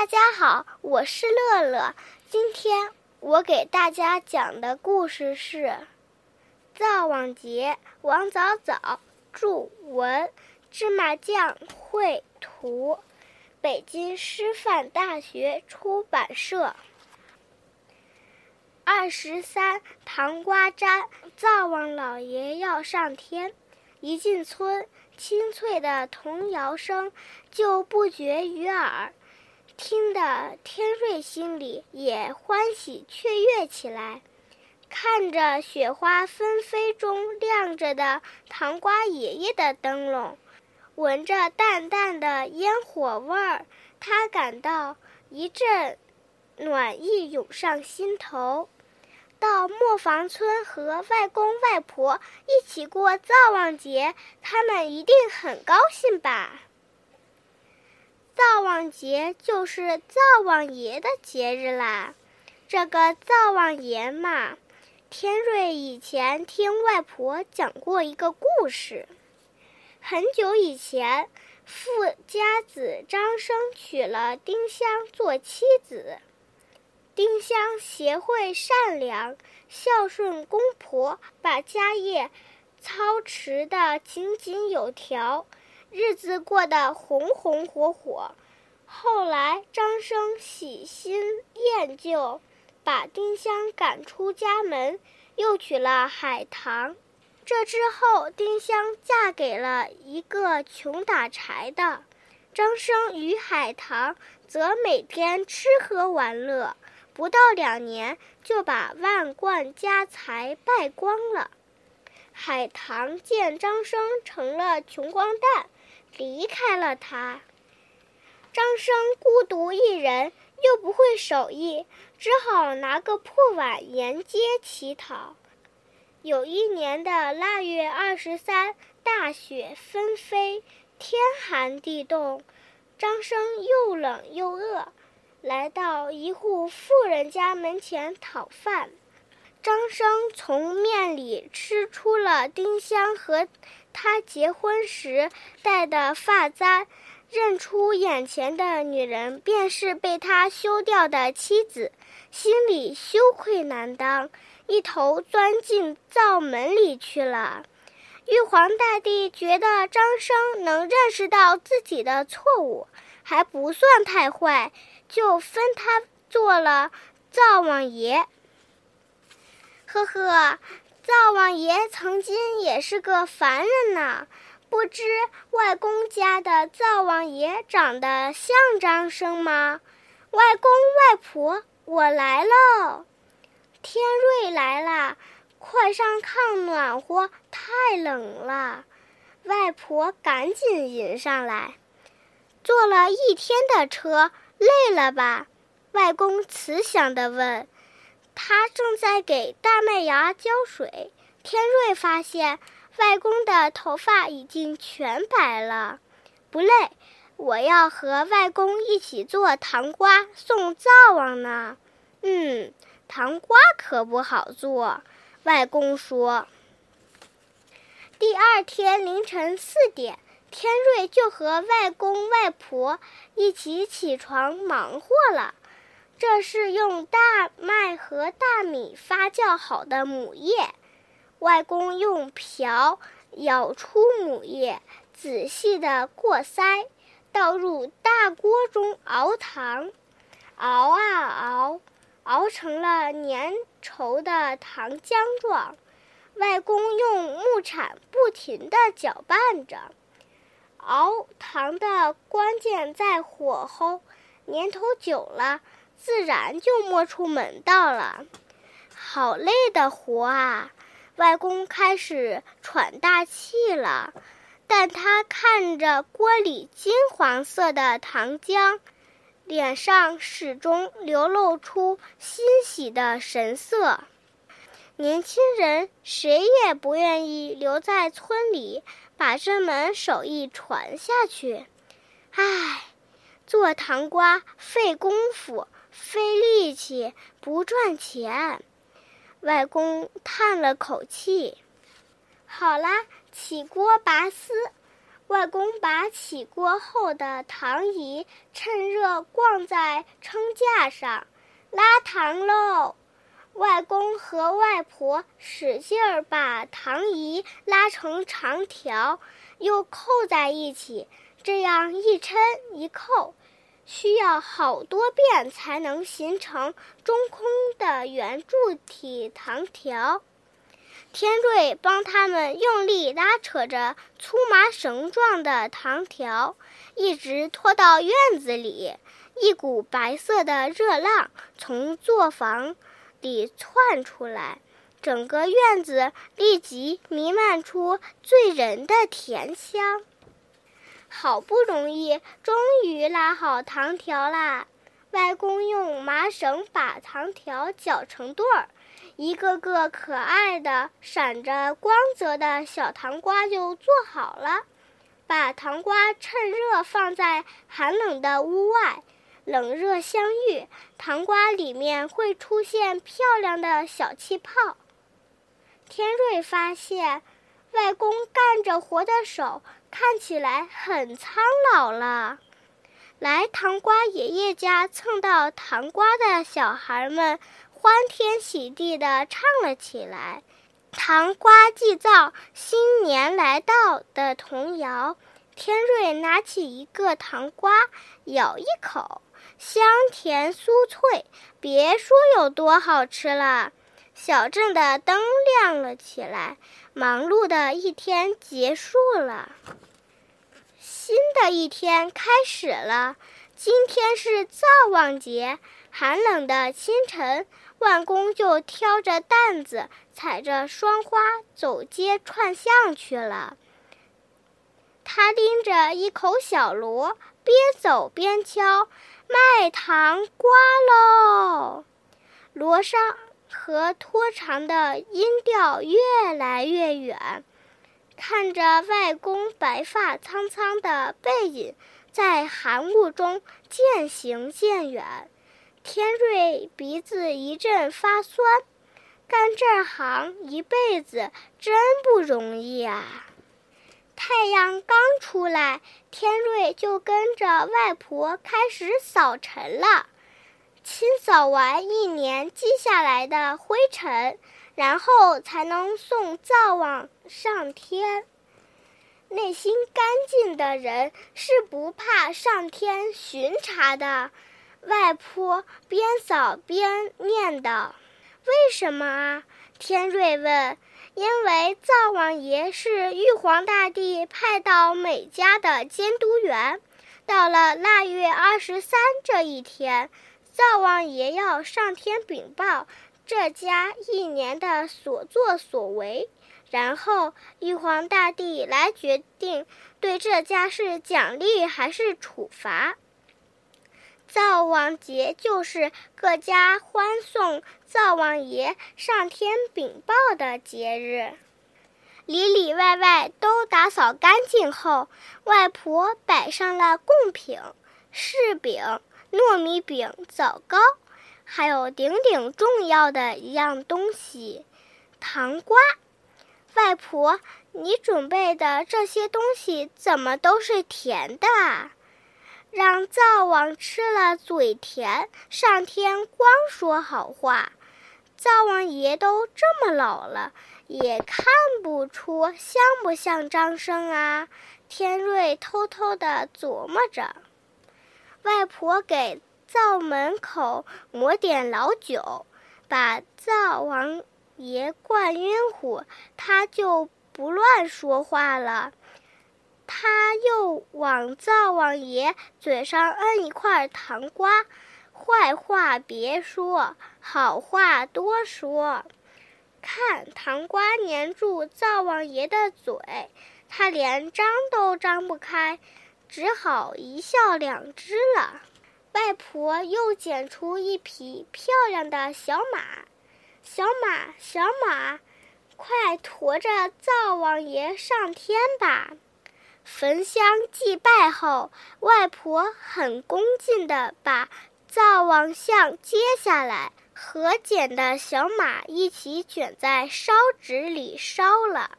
大家好，我是乐乐。今天我给大家讲的故事是《灶王节》。王早早著文，芝麻酱绘图，北京师范大学出版社。二十三，糖瓜粘，灶王老爷要上天。一进村，清脆的童谣声就不绝于耳，听得天瑞心里也欢喜雀跃起来。看着雪花纷飞中亮着的糖瓜爷爷的灯笼，闻着淡淡的烟火味儿，他感到一阵暖意涌上心头。到磨坊村和外公外婆一起过灶王节，他们一定很高兴吧？灶王节就是灶王爷的节日啦。这个灶王爷嘛，天瑞以前听外婆讲过一个故事。很久以前，富家子张生娶了丁香做妻子。丁香贤惠善良、孝顺公婆，把家业操持得井井有条，日子过得红红火火。后来张生喜新厌旧，把丁香赶出家门，又娶了海棠。这之后，丁香嫁给了一个穷打柴的，张生与海棠则每天吃喝玩乐。不到两年，就把万贯家财败光了。海棠见张生成了穷光蛋，离开了他。张生孤独一人，又不会手艺，只好拿个破碗沿街乞讨。有一年的腊月二十三，大雪纷飞，天寒地冻，张生又冷又饿。来到一户富人家门前讨饭，张生从面里吃出了丁香和他结婚时戴的发簪，认出眼前的女人便是被他休掉的妻子，心里羞愧难当，一头钻进灶门里去了。玉皇大帝觉得张生能认识到自己的错误，还不算太坏。就分他做了灶王爷。呵呵，灶王爷曾经也是个凡人呢。不知外公家的灶王爷长得像张生吗？外公外婆，我来喽！天瑞来啦，快上炕暖和，太冷了。外婆赶紧迎上来，坐了一天的车。累了吧？外公慈祥地问。他正在给大麦芽浇水。天瑞发现外公的头发已经全白了。不累，我要和外公一起做糖瓜送灶王呢。嗯，糖瓜可不好做。外公说。第二天凌晨四点。天瑞就和外公外婆一起起床忙活了。这是用大麦和大米发酵好的母液，外公用瓢舀出母液，仔细的过筛，倒入大锅中熬糖，熬啊熬，熬成了粘稠的糖浆状。外公用木铲不停地搅拌着。熬糖的关键在火候，年头久了，自然就摸出门道了。好累的活啊！外公开始喘大气了，但他看着锅里金黄色的糖浆，脸上始终流露出欣喜的神色。年轻人谁也不愿意留在村里，把这门手艺传下去。唉，做糖瓜费功夫、费力气，不赚钱。外公叹了口气。好啦，起锅拔丝。外公把起锅后的糖饴趁热婆逛在撑架上，拉糖喽。外公和外婆使劲儿把糖饴拉成长条，又扣在一起，这样一抻一扣，需要好多遍才能形成中空的圆柱体糖条。天瑞帮他们用力拉扯着粗麻绳状的糖条，一直拖到院子里。一股白色的热浪从作坊里窜出来，整个院子立即弥漫出醉人的甜香。好不容易，终于拉好糖条啦！外公用麻绳把糖条绞成对儿。一个个可爱的、闪着光泽的小糖瓜就做好了。把糖瓜趁热放在寒冷的屋外，冷热相遇，糖瓜里面会出现漂亮的小气泡。天瑞发现，外公干着活的手看起来很苍老了。来糖瓜爷爷家蹭到糖瓜的小孩们。欢天喜地地唱了起来，糖瓜祭灶，新年来到的童谣。天瑞拿起一个糖瓜，咬一口，香甜酥脆，别说有多好吃了。小镇的灯亮了起来，忙碌的一天结束了，新的一天开始了。今天是灶王节，寒冷的清晨。万公就挑着担子，踩着霜花走街串巷去了。他拎着一口小锣，边走边敲：“卖糖瓜喽！”锣上和拖长的音调越来越远。看着外公白发苍苍的背影，在寒雾中渐行渐远。天瑞鼻子一阵发酸，干这行一辈子真不容易啊！太阳刚出来，天瑞就跟着外婆开始扫尘了，清扫完一年积下来的灰尘，然后才能送灶王上天。内心干净的人是不怕上天巡查的。外婆边扫边念叨：“为什么啊？”天瑞问。“因为灶王爷是玉皇大帝派到每家的监督员。到了腊月二十三这一天，灶王爷要上天禀报这家一年的所作所为，然后玉皇大帝来决定对这家是奖励还是处罚。”灶王节就是各家欢送灶王爷上天禀报的节日。里里外外都打扫干净后，外婆摆上了贡品：柿饼、糯米饼、枣糕，还有顶顶重要的一样东西——糖瓜。外婆，你准备的这些东西怎么都是甜的啊？让灶王吃了嘴甜，上天光说好话。灶王爷都这么老了，也看不出像不像张生啊？天瑞偷偷地琢磨着。外婆给灶门口抹点老酒，把灶王爷灌晕乎，他就不乱说话了。他又往灶王爷嘴上摁一块糖瓜，坏话别说，好话多说。看糖瓜粘住灶王爷的嘴，他连张都张不开，只好一笑了之了。外婆又捡出一匹漂亮的小马，小马，小马，快驮着灶王爷上天吧。焚香祭拜后，外婆很恭敬地把灶王像接下来，和捡的小马一起卷在烧纸里烧了。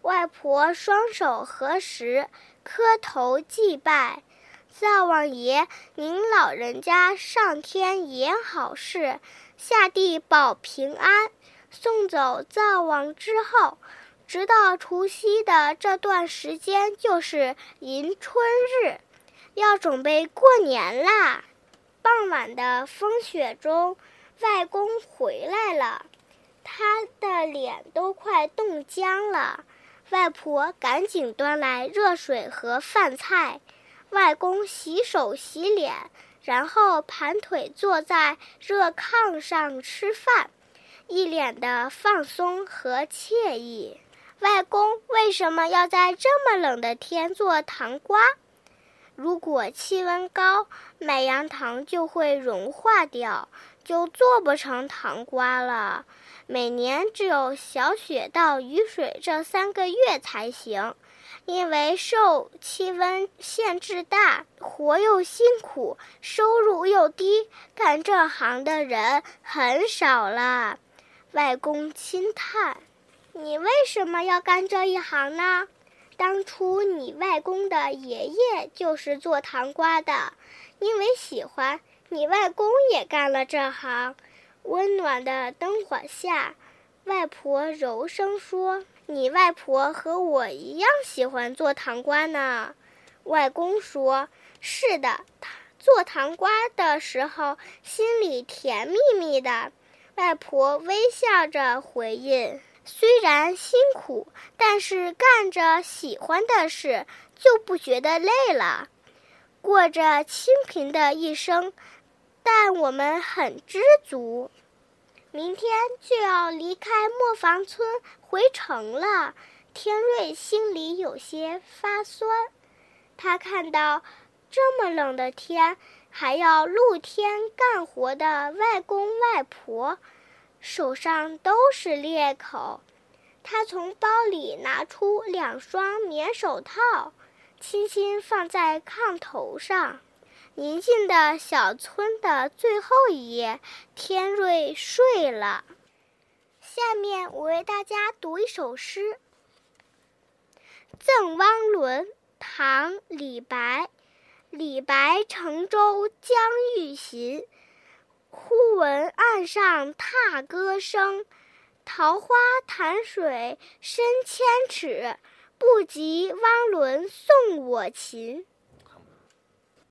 外婆双手合十，磕头祭拜。灶王爷，您老人家上天言好事，下地保平安。送走灶王之后，直到除夕的这段时间就是迎春日，要准备过年啦。傍晚的风雪中，外公回来了，他的脸都快冻僵了。外婆赶紧端来热水和饭菜，外公洗手洗脸，然后盘腿坐在热炕上吃饭。一脸的放松和惬意。外公为什么要在这么冷的天做糖瓜？如果气温高，麦芽糖就会融化掉，就做不成糖瓜了。每年只有小雪到雨水这三个月才行，因为受气温限制大，活又辛苦，收入又低，干这行的人很少了。外公轻叹：“你为什么要干这一行呢？当初你外公的爷爷就是做糖瓜的，因为喜欢，你外公也干了这行。”温暖的灯火下，外婆柔声说：“你外婆和我一样喜欢做糖瓜呢。”外公说：“是的，做糖瓜的时候心里甜蜜蜜的。”外婆微笑着回应：“虽然辛苦，但是干着喜欢的事就不觉得累了，过着清贫的一生，但我们很知足。明天就要离开磨坊村回城了。”天瑞心里有些发酸，他看到这么冷的天。还要露天干活的外公外婆，手上都是裂口。他从包里拿出两双棉手套，轻轻放在炕头上。宁静的小村的最后一夜，天瑞睡了。下面我为大家读一首诗，《赠汪伦》，唐·李白。李白乘舟将欲行，忽闻岸上踏歌声。桃花潭水深千尺，不及汪伦送我情。